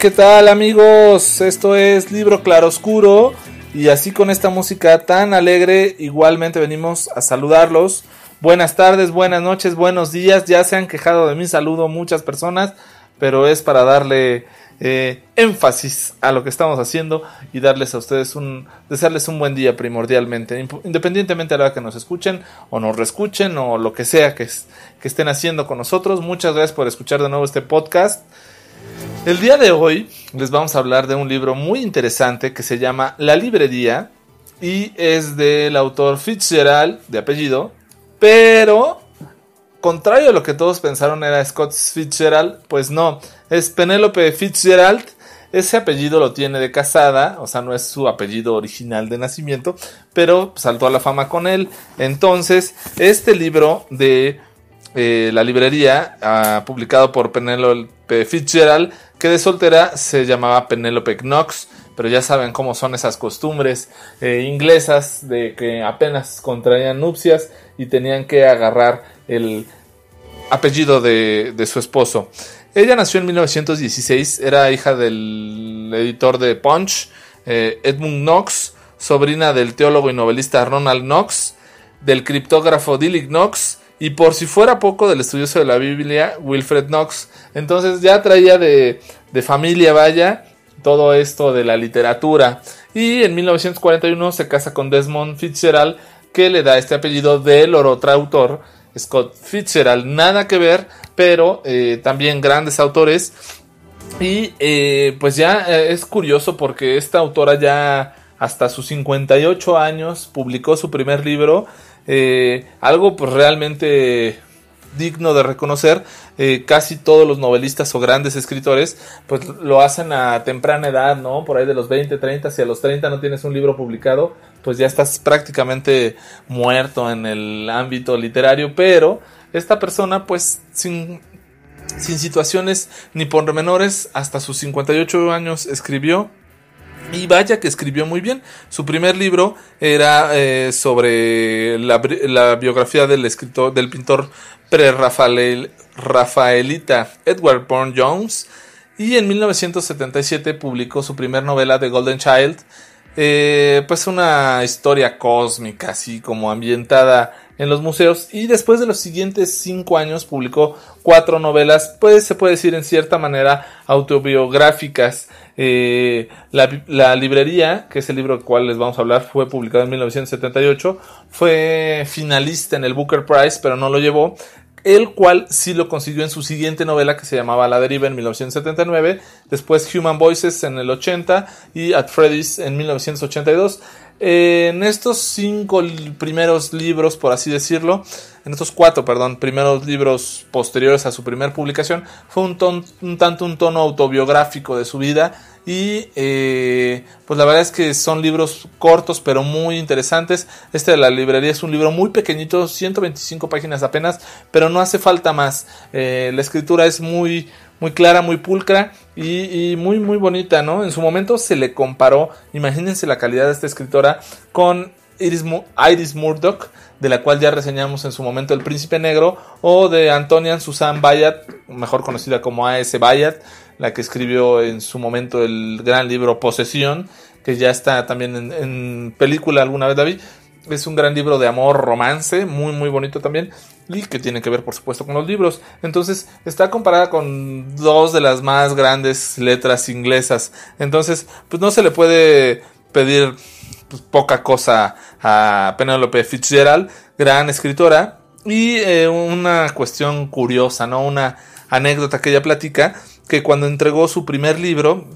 ¿qué tal amigos? Esto es Libro Claroscuro y así con esta música tan alegre igualmente venimos a saludarlos. Buenas tardes, buenas noches, buenos días. Ya se han quejado de mi saludo muchas personas, pero es para darle eh, énfasis a lo que estamos haciendo y darles a ustedes un, desearles un buen día primordialmente, independientemente de la hora que nos escuchen o nos reescuchen o lo que sea que estén haciendo con nosotros. Muchas gracias por escuchar de nuevo este podcast. El día de hoy les vamos a hablar de un libro muy interesante que se llama La Librería y es del autor Fitzgerald, de apellido, pero contrario a lo que todos pensaron era Scott Fitzgerald, pues no, es Penélope Fitzgerald. Ese apellido lo tiene de casada, o sea, no es su apellido original de nacimiento, pero saltó a la fama con él. Entonces, este libro de eh, la librería, ah, publicado por Penélope Fitzgerald, que de soltera se llamaba Penélope Knox, pero ya saben cómo son esas costumbres eh, inglesas de que apenas contraían nupcias y tenían que agarrar el apellido de, su esposo. Ella nació en 1916, era hija del editor de Punch, eh, Edmund Knox, sobrina del teólogo y novelista Ronald Knox, del criptógrafo Dilly Knox, y por si fuera poco del estudioso de la Biblia, Wilfred Knox. Entonces ya traía de, de familia, vaya, todo esto de la literatura. Y en 1941 se casa con Desmond Fitzgerald, que le da este apellido del otro autor, Scott Fitzgerald. Nada que ver, pero eh, también grandes autores. Y eh, pues ya eh, es curioso porque esta autora ya hasta sus 58 años publicó su primer libro eh, algo pues realmente digno de reconocer. Eh, casi todos los novelistas o grandes escritores pues lo hacen a temprana edad, ¿no? Por ahí de los 20, 30, si a los 30 no tienes un libro publicado, pues ya estás prácticamente muerto en el ámbito literario, pero esta persona pues sin, sin situaciones ni pormenores hasta sus 58 años escribió y vaya que escribió muy bien. Su primer libro era eh, sobre la, biografía del escritor, del pintor pre-rafaelita Edward Bourne Jones. Y en 1977 publicó su primer novela The Golden Child. Eh, pues una historia cósmica, así como ambientada en los museos. Y después de los siguientes cinco años publicó cuatro novelas, pues se puede decir en cierta manera autobiográficas. Eh, la, librería, que es el libro del cual les vamos a hablar, fue publicado en 1978. Fue finalista en el Booker Prize, pero no lo llevó. El cual sí lo consiguió en su siguiente novela que se llamaba La Deriva en 1979. Después Human Voices en el 80 y At Freddy's en 1982 en estos cinco primeros libros, por así decirlo, en estos cuatro, perdón, primeros libros posteriores a su primera publicación, fue un, tanto un tono autobiográfico de su vida y eh, pues la verdad es que son libros cortos pero muy interesantes. Este de la librería es un libro muy pequeñito, 125 páginas apenas, pero no hace falta más. Eh, la escritura es muy muy clara, muy pulcra y, muy, muy bonita, ¿no? En su momento se le comparó, imagínense la calidad de esta escritora, con Iris, Iris Murdoch, de la cual ya reseñamos en su momento El Príncipe Negro, o de Antonian Susan Bayat, mejor conocida como A.S. Bayat, la que escribió en su momento el gran libro Posesión, que ya está también en, en película alguna vez, David. Es un gran libro de amor, romance, muy muy bonito también que tiene que ver por supuesto con los libros. Entonces está comparada con dos de las más grandes letras inglesas. Entonces pues no se le puede pedir pues, poca cosa a Penelope Fitzgerald, gran escritora. Y eh, una cuestión curiosa, ¿no? Una anécdota que ella platica, que cuando entregó su primer libro,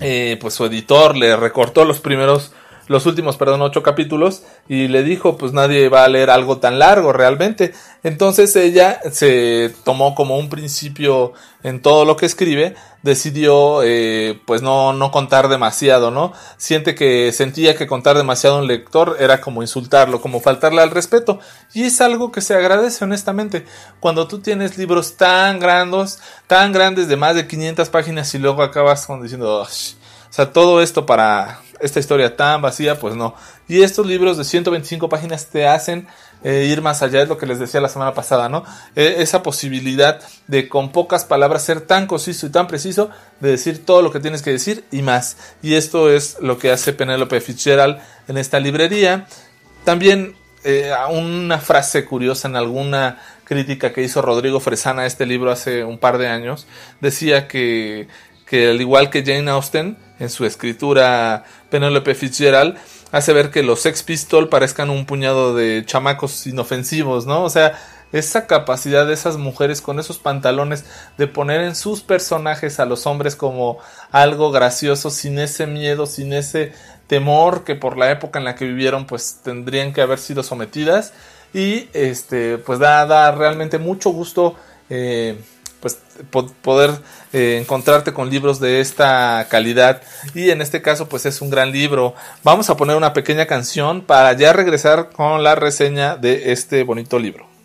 eh, pues su editor le recortó los primeros los últimos, perdón, ocho capítulos y le dijo, pues nadie va a leer algo tan largo realmente. Entonces ella se tomó como un principio en todo lo que escribe, decidió eh, pues no, no contar demasiado, ¿no? Siente que sentía que contar demasiado a un lector era como insultarlo, como faltarle al respeto. Y es algo que se agradece honestamente. Cuando tú tienes libros tan grandes, tan grandes de más de 500 páginas y luego acabas con diciendo, o sea, todo esto para esta historia tan vacía, pues no. Y estos libros de 125 páginas te hacen eh, ir más allá, es lo que les decía la semana pasada, ¿no? E, esa posibilidad de con pocas palabras ser tan conciso y tan preciso, de decir todo lo que tienes que decir y más. Y esto es lo que hace Penélope Fitzgerald en esta librería. También eh, una frase curiosa en alguna crítica que hizo Rodrigo Fresana a este libro hace un par de años, decía que, que al igual que Jane Austen, en su escritura Penélope Fitzgerald, hace ver que los Sex Pistol parezcan un puñado de chamacos inofensivos, ¿no? O sea, esa capacidad de esas mujeres con esos pantalones de poner en sus personajes a los hombres como algo gracioso, sin ese miedo, sin ese temor que por la época en la que vivieron pues tendrían que haber sido sometidas y este pues da, da realmente mucho gusto eh, pues poder eh, encontrarte con libros de esta calidad. Y en este caso pues es un gran libro. Vamos a poner una pequeña canción para ya regresar con la reseña de este bonito libro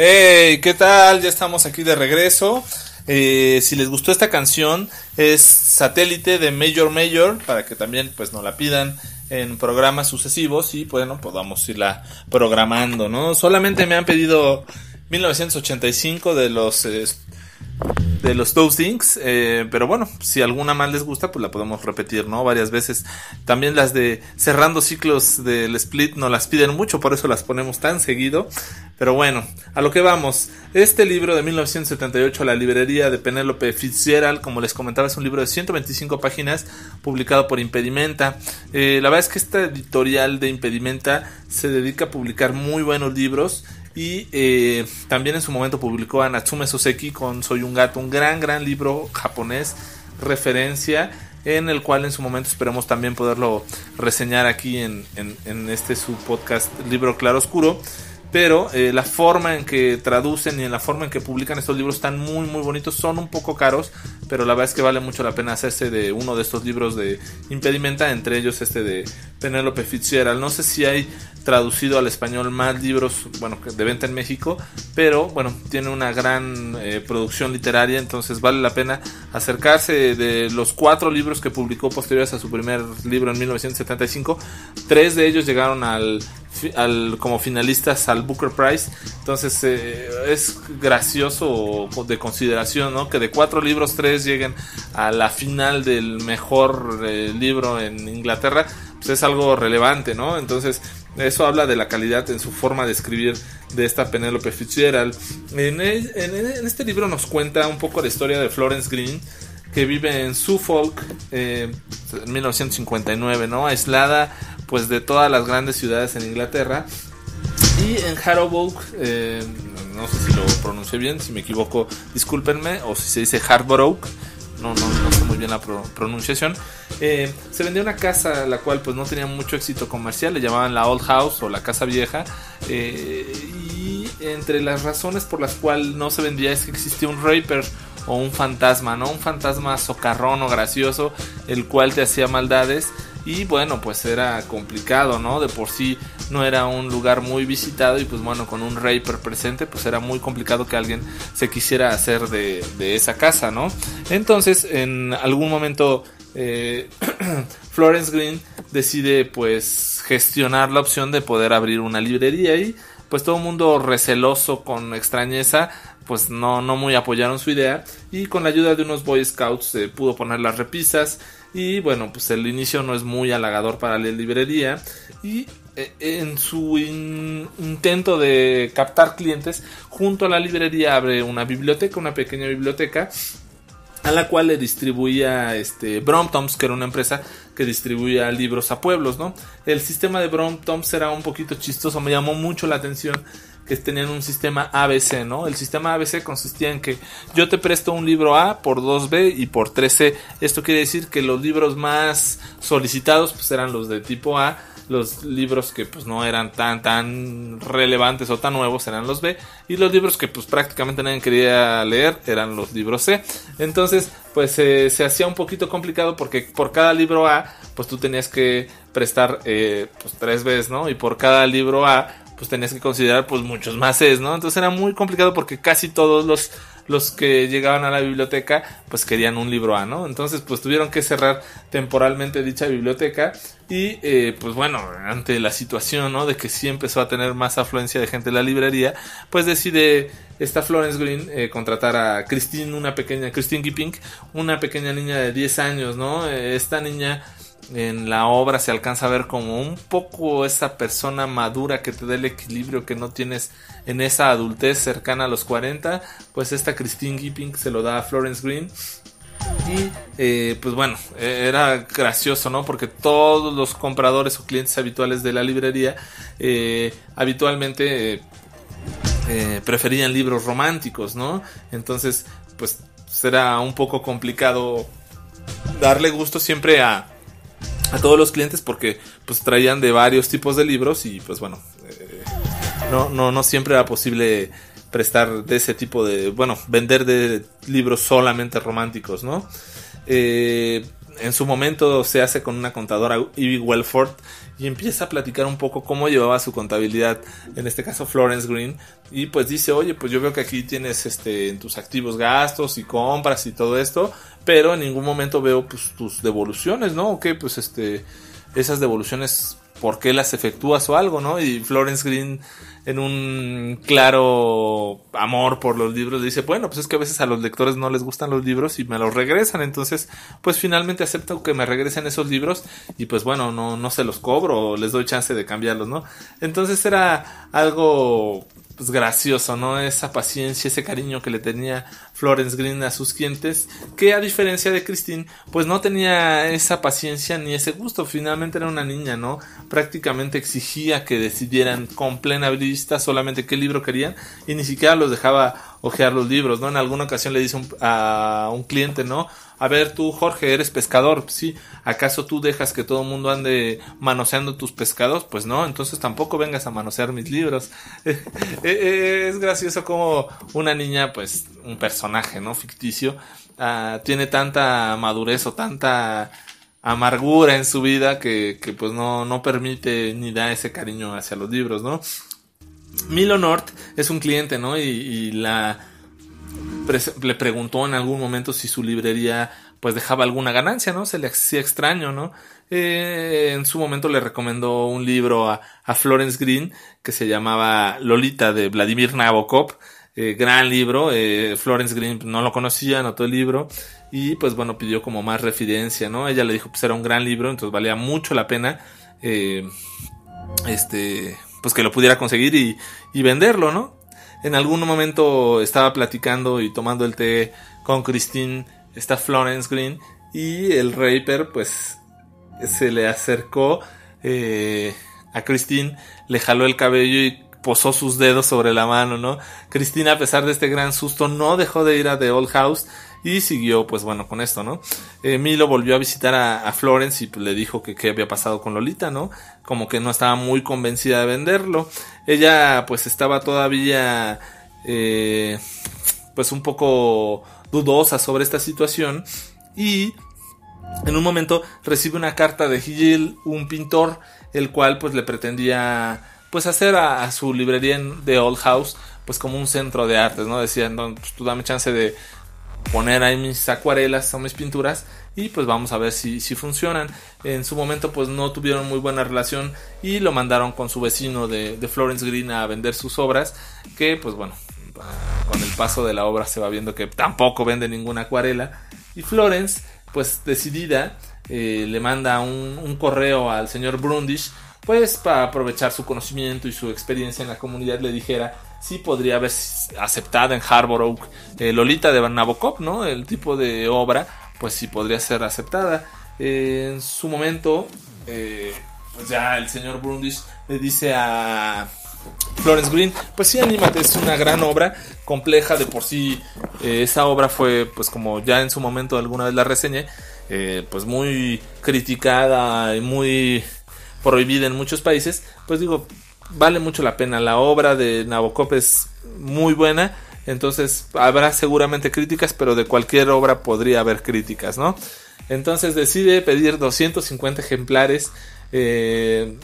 Hey, ¿qué tal? Ya estamos aquí de regreso. Eh, si les gustó esta canción, es satélite de Major Major, para que también pues nos la pidan en programas sucesivos y bueno, podamos irla programando, ¿no? Solamente me han pedido 1985 de los de los Toastings. Eh, pero bueno, si alguna más les gusta, pues la podemos repetir, ¿no? Varias veces. También las de cerrando ciclos del split no las piden mucho, por eso las ponemos tan seguido. Pero bueno, a lo que vamos. Este libro de 1978, La librería de Penélope Fitzgerald, como les comentaba, es un libro de 125 páginas publicado por Impedimenta. Eh, la verdad es que esta editorial de Impedimenta se dedica a publicar muy buenos libros. Y eh, también en su momento publicó a Natsume Soseki con Soy un gato, un gran, gran libro japonés, referencia, en el cual en su momento esperemos también poderlo reseñar aquí en, en este su podcast Libro Claro Oscuro pero eh, la forma en que traducen y en la forma en que publican estos libros están muy muy bonitos, son un poco caros, pero la verdad es que vale mucho la pena hacerse de uno de estos libros de impedimenta, entre ellos este de Penélope Fitzgerald. No sé si hay traducido al español más libros, bueno, de venta en México, pero bueno, tiene una gran eh, producción literaria, entonces vale la pena acercarse de los cuatro libros que publicó posteriores a su primer libro en 1975. Tres de ellos llegaron al como finalistas al Booker Prize. Entonces eh, es gracioso de consideración, ¿no? Que de cuatro libros tres lleguen a la final del mejor eh, libro en Inglaterra, pues es algo relevante, ¿no? Entonces eso habla de la calidad en su forma de escribir de esta Penélope Fitzgerald. En, en, este libro nos cuenta un poco la historia de Florence Green que vive en Suffolk eh, en 1959, ¿no? Aislada pues de todas las grandes ciudades en Inglaterra. Y en Harrowburg, eh, no sé si lo pronuncié bien, si me equivoco, discúlpenme, o si se dice Harborough, no, no, no sé muy bien la pronunciación. Eh, se vendía una casa la cual pues no tenía mucho éxito comercial, le llamaban la Old House o la Casa Vieja. Eh, y entre las razones por las cuales no se vendía es que existía un raper o un fantasma, ¿no? Un fantasma socarrón o gracioso, el cual te hacía maldades y bueno, pues era complicado, ¿no? De por sí no era un lugar muy visitado y pues bueno, con un Raper presente, pues era muy complicado que alguien se quisiera hacer de, esa casa, ¿no? Entonces, en algún momento, eh, Florence Green decide pues gestionar la opción de poder abrir una librería y pues todo el mundo receloso con extrañeza pues no, no muy apoyaron su idea y con la ayuda de unos Boy Scouts se pudo poner las repisas y bueno, pues el inicio no es muy halagador para la librería. Y eh, en su intento de captar clientes, junto a la librería abre una biblioteca, una pequeña biblioteca a la cual le distribuía este que era una empresa que distribuía libros a pueblos, ¿no? El sistema de Bromptons era un poquito chistoso, me llamó mucho la atención que tenían un sistema ABC, ¿no? El sistema ABC consistía en que yo te presto un libro A por 2B y por 3C. Esto quiere decir que los libros más solicitados pues eran los de tipo A, los libros que pues no eran tan tan relevantes o tan nuevos eran los B y los libros que pues prácticamente nadie quería leer eran los libros C. Entonces pues eh, se hacía un poquito complicado porque por cada libro A pues tú tenías que prestar eh, pues tres veces, ¿no? Y por cada libro A pues tenías que considerar pues muchos más es, ¿no? Entonces era muy complicado porque casi todos los, los que llegaban a la biblioteca pues querían un libro A, ¿no? Entonces pues tuvieron que cerrar temporalmente dicha biblioteca y eh, pues bueno, ante la situación, ¿no? De que sí empezó a tener más afluencia de gente en la librería, pues decide esta Florence Green eh, contratar a Christine, una pequeña, Christine Gipping, una pequeña niña de 10 años, ¿no? Eh, esta niña en la obra se alcanza a ver como un poco esa persona madura que te da el equilibrio que no tienes en esa adultez cercana a los 40, pues esta Christine Gipping se lo da a Florence Green. Y eh, pues bueno, era gracioso, ¿no? Porque todos los compradores o clientes habituales de la librería eh, habitualmente eh, preferían libros románticos, ¿no? Entonces, pues será un poco complicado darle gusto siempre a, a todos los clientes porque pues traían de varios tipos de libros y pues bueno eh, no, no, no siempre era posible prestar de ese tipo de bueno vender de libros solamente románticos no eh, en su momento se hace con una contadora Ivy Wellford y empieza a platicar un poco cómo llevaba su contabilidad, en este caso Florence Green, y pues dice, oye, pues yo veo que aquí tienes este en tus activos gastos y compras y todo esto, pero en ningún momento veo pues tus devoluciones, ¿no? O que pues este esas devoluciones por qué las efectúas o algo, ¿no? Y Florence Green en un claro amor por los libros dice, bueno, pues es que a veces a los lectores no les gustan los libros y me los regresan, entonces pues finalmente acepto que me regresen esos libros y pues bueno, no, no se los cobro, les doy chance de cambiarlos, ¿no? Entonces era algo pues gracioso, ¿no? Esa paciencia, ese cariño que le tenía Florence Green a sus clientes, que a diferencia de Christine, pues no tenía esa paciencia ni ese gusto, finalmente era una niña, ¿no? Prácticamente exigía que decidieran con plena vista solamente qué libro querían y ni siquiera los dejaba ojear los libros, ¿no? En alguna ocasión le dice a un cliente, ¿no? A ver, tú, Jorge, eres pescador, sí. ¿Acaso tú dejas que todo el mundo ande manoseando tus pescados? Pues no, entonces tampoco vengas a manosear mis libros. Eh, eh, es gracioso como una niña, pues, un personaje, ¿no? Ficticio, ah, tiene tanta madurez o tanta amargura en su vida que, que pues no, no permite ni da ese cariño hacia los libros, ¿no? Milo North es un cliente, ¿no? y la le preguntó en algún momento si su librería pues dejaba alguna ganancia, ¿no? Se le hacía extraño, ¿no? Eh, en su momento le recomendó un libro a, Florence Green que se llamaba Lolita de Vladimir Nabokov. Eh, gran libro, eh, Florence Green no lo conocía, anotó el libro y pues bueno, pidió como más referencia, ¿no? Ella le dijo pues era un gran libro, entonces valía mucho la pena este, pues que lo pudiera conseguir y, y venderlo, ¿no? en algún momento estaba platicando y tomando el té con Christine, está Florence Green, y el Raper pues se le acercó eh, a Christine, le jaló el cabello y posó sus dedos sobre la mano, ¿no? Christine a pesar de este gran susto no dejó de ir a The Old House y siguió, pues bueno, con esto, ¿no? Milo volvió a visitar a, Florence y pues, le dijo que qué había pasado con Lolita, ¿no? Como que no estaba muy convencida de venderlo. Ella, pues estaba todavía, eh, pues un poco dudosa sobre esta situación y en un momento recibe una carta de Gil, un pintor, el cual pues le pretendía pues hacer a, su librería The Old House pues como un centro de artes, ¿no? Decían, no, pues, tú dame chance de poner ahí mis acuarelas o mis pinturas y pues vamos a ver si, si funcionan. En su momento pues no tuvieron muy buena relación y lo mandaron con su vecino de, de Florence Green a vender sus obras que pues bueno con el paso de la obra se va viendo que tampoco vende ninguna acuarela y Florence pues decidida eh, le manda un, un correo al señor Brundish pues para aprovechar su conocimiento y su experiencia en la comunidad le dijera sí podría haber aceptada en Harbor Oak eh, Lolita de Nabokov, ¿no? El tipo de obra, pues sí podría ser aceptada. Eh, en su momento, eh, pues ya el señor Brundis le dice a Florence Green, pues sí, anímate, es una gran obra, compleja de por sí. esa obra fue, pues como ya en su momento alguna vez la reseñé, pues muy criticada y muy prohibida en muchos países. Pues digo, vale mucho la pena. La obra de Nabokov es muy buena. Entonces habrá seguramente críticas, pero de cualquier obra podría haber críticas, ¿no? Entonces decide pedir 250 ejemplares. Eh,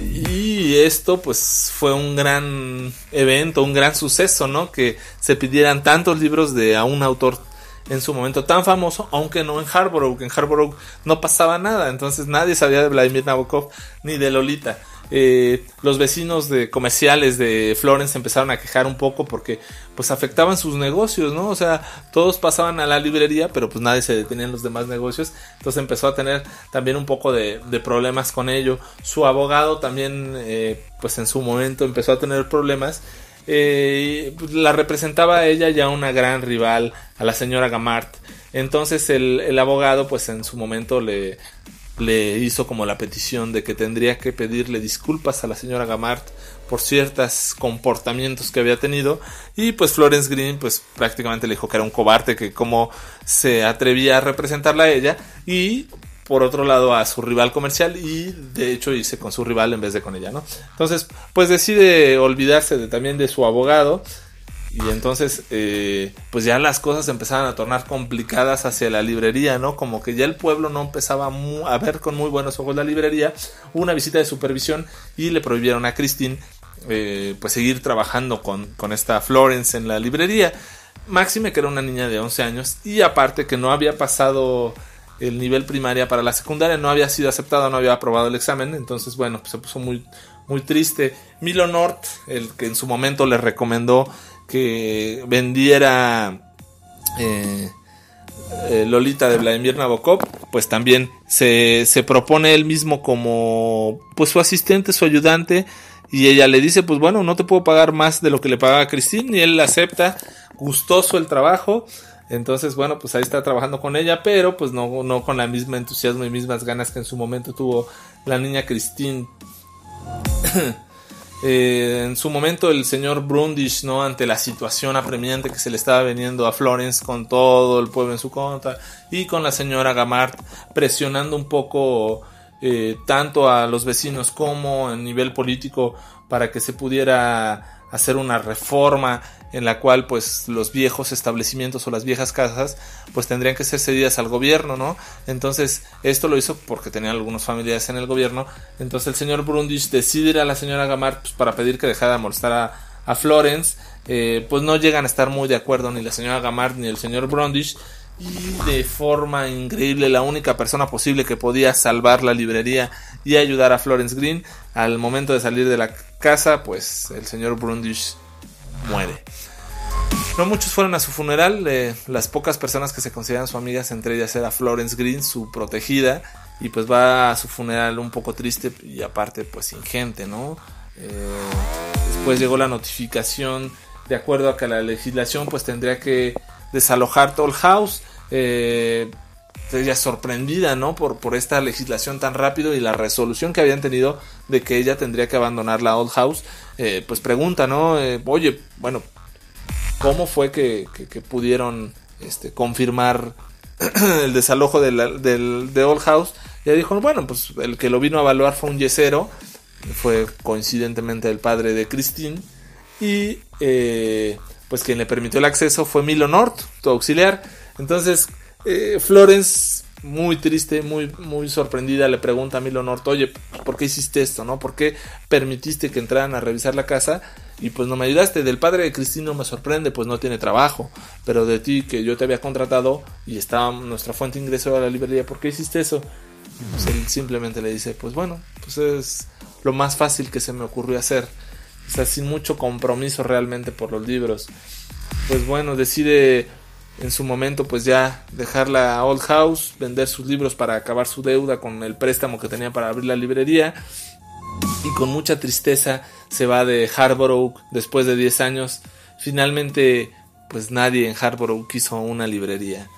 y esto pues fue un gran evento, un gran suceso, ¿no? Que se pidieran tantos libros de a un autor en su momento tan famoso, aunque no en Harborough, en Harborough no pasaba nada, entonces nadie sabía de Vladimir Nabokov ni de Lolita. Eh, los vecinos de comerciales de Florence empezaron a quejar un poco porque pues afectaban sus negocios, ¿no? O sea, todos pasaban a la librería, pero pues nadie se detenía en los demás negocios, entonces empezó a tener también un poco de, problemas con ello. Su abogado también, eh, pues en su momento empezó a tener problemas eh, pues, la representaba a ella ya una gran rival, a la señora Gamart. Entonces el, abogado pues en su momento le, le hizo como la petición de que tendría que pedirle disculpas a la señora Gamart por ciertos comportamientos que había tenido y pues Florence Green pues prácticamente le dijo que era un cobarde que como se atrevía a representarla a ella y por otro lado a su rival comercial y de hecho hice con su rival en vez de con ella, ¿no? Entonces, pues decide olvidarse de, también de su abogado y entonces, eh, pues ya las cosas empezaban a tornar complicadas hacia la librería, ¿no? Como que ya el pueblo no empezaba a ver con muy buenos ojos la librería. una visita de supervisión y le prohibieron a Christine, eh, pues seguir trabajando con, con esta Florence en la librería. Máxime que era una niña de 11 años y aparte que no había pasado el nivel primaria para la secundaria, no había sido aceptado, no había aprobado el examen, entonces bueno, pues se puso muy, muy triste. Milo North, el que en su momento le recomendó que vendiera eh, eh, Lolita de Vladimir Nabokov, pues también se, se propone él mismo como pues su asistente, su ayudante, y ella le dice, pues bueno, no te puedo pagar más de lo que le pagaba a Christine, y él acepta, gustoso el trabajo, entonces bueno, pues ahí está trabajando con ella, pero pues no, no con la misma entusiasmo y mismas ganas que en su momento tuvo la niña Christine. Eh, en su momento el señor Brundish, ¿no? Ante la situación apremiante que se le estaba veniendo a Florence con todo el pueblo en su contra y con la señora Gamart presionando un poco eh, tanto a los vecinos como en nivel político para que se pudiera hacer una reforma en la cual pues los viejos establecimientos o las viejas casas pues tendrían que ser cedidas al gobierno, ¿no? Entonces esto lo hizo porque tenían algunos familiares en el gobierno, entonces el señor Brundage decide ir a la señora Gamar pues, para pedir que dejara de molestar a, a Florence, eh, pues no llegan a estar muy de acuerdo ni la señora Gamart ni el señor Brundage. Y de forma increíble la única persona posible que podía salvar la librería y ayudar a Florence Green al momento de salir de la casa pues el señor Brundage muere no muchos fueron a su funeral, eh, las pocas personas que se consideran su amigas, entre ellas era Florence Green, su protegida, y pues va a su funeral un poco triste y aparte pues sin gente, ¿no? Eh, después llegó la notificación de acuerdo a que la legislación pues tendría que desalojar Toll House. Eh, ella sorprendida, ¿no? Por, por esta legislación tan rápido y la resolución que habían tenido de que ella tendría que abandonar la Old House, eh, pues pregunta, ¿no? Oye, bueno, cómo fue que, pudieron este, confirmar el desalojo de Old House. Y dijo, bueno, pues el que lo vino a evaluar fue un yesero, fue coincidentemente el padre de Christine, y eh, pues quien le permitió el acceso fue Milo North, tu auxiliar. Entonces, eh, Florence, muy triste, muy, muy sorprendida, le pregunta a Milo North, oye, ¿por qué hiciste esto? ¿No? ¿Por qué permitiste que entraran a revisar la casa? y pues no me ayudaste. Del padre de Cristino me sorprende, pues no tiene trabajo. Pero de ti, que yo te había contratado y estaba nuestra fuente de ingreso a la librería, ¿por qué hiciste eso? Pues él simplemente le dice, pues bueno, pues es lo más fácil que se me ocurrió hacer. O sea, sin mucho compromiso realmente por los libros. Pues bueno, decide en su momento pues ya dejar la Old House, vender sus libros para acabar su deuda con el préstamo que tenía para abrir la librería y con mucha tristeza se va de Harborough después de 10 años. Finalmente, pues nadie en Harborough quiso una librería.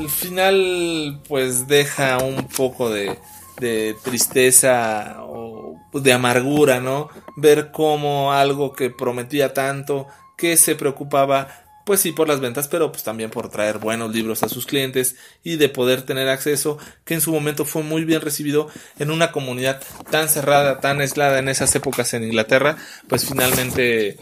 El final, pues deja un poco de, de tristeza o de amargura, ¿no? Ver cómo algo que prometía tanto, que se preocupaba pues sí por las ventas, pero pues también por traer buenos libros a sus clientes y de poder tener acceso, que en su momento fue muy bien recibido en una comunidad tan cerrada, tan aislada en esas épocas en Inglaterra, pues finalmente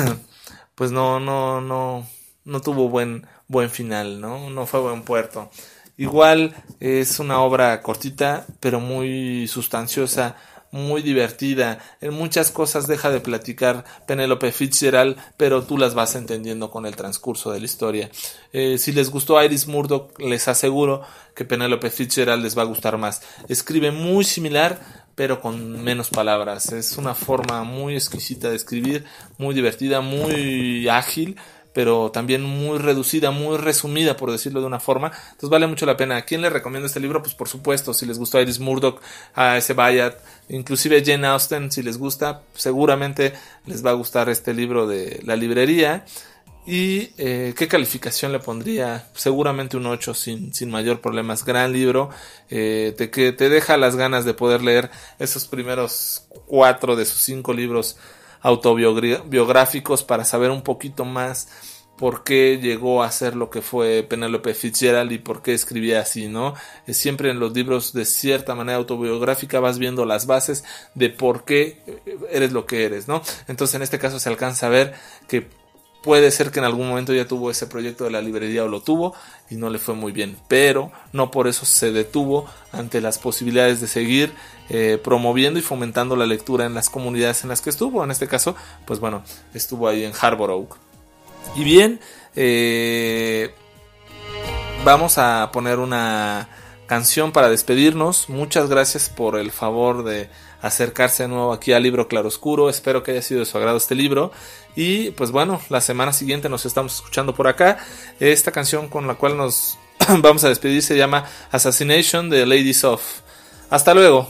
pues no no no no tuvo buen buen final, ¿no? No fue buen puerto. Igual es una obra cortita, pero muy sustanciosa, muy divertida. En muchas cosas deja de platicar Penelope Fitzgerald, pero tú las vas entendiendo con el transcurso de la historia. Eh, si les gustó Iris Murdoch, les aseguro que Penelope Fitzgerald les va a gustar más. Escribe muy similar, pero con menos palabras. Es una forma muy exquisita de escribir, muy divertida, muy ágil pero también muy reducida, muy resumida, por decirlo de una forma. Entonces vale mucho la pena. ¿A quién le recomiendo este libro? Pues por supuesto, si les gustó Iris Murdoch, a ese Bayat, inclusive Jane Austen, si les gusta, seguramente les va a gustar este libro de la librería. ¿Y eh, qué calificación le pondría? Seguramente un 8 sin, sin mayor problema. Es gran libro eh, te, que te deja las ganas de poder leer esos primeros cuatro de sus cinco libros autobiográficos para saber un poquito más por qué llegó a ser lo que fue Penélope Fitzgerald y por qué escribía así, ¿no? Siempre en los libros de cierta manera autobiográfica vas viendo las bases de por qué eres lo que eres, ¿no? Entonces en este caso se alcanza a ver que puede ser que en algún momento ya tuvo ese proyecto de la librería o lo tuvo y no le fue muy bien, pero no por eso se detuvo ante las posibilidades de seguir eh, promoviendo y fomentando la lectura en las comunidades en las que estuvo. En este caso, pues bueno, estuvo ahí en Harbor Oak. Y bien, eh, vamos a poner una canción para despedirnos. Muchas gracias por el favor de acercarse de nuevo aquí al libro Claroscuro. Espero que haya sido de su agrado este libro. Y pues bueno, la semana siguiente nos estamos escuchando por acá. Esta canción con la cual nos vamos a despedir se llama Assassination de Ladies of. Hasta luego.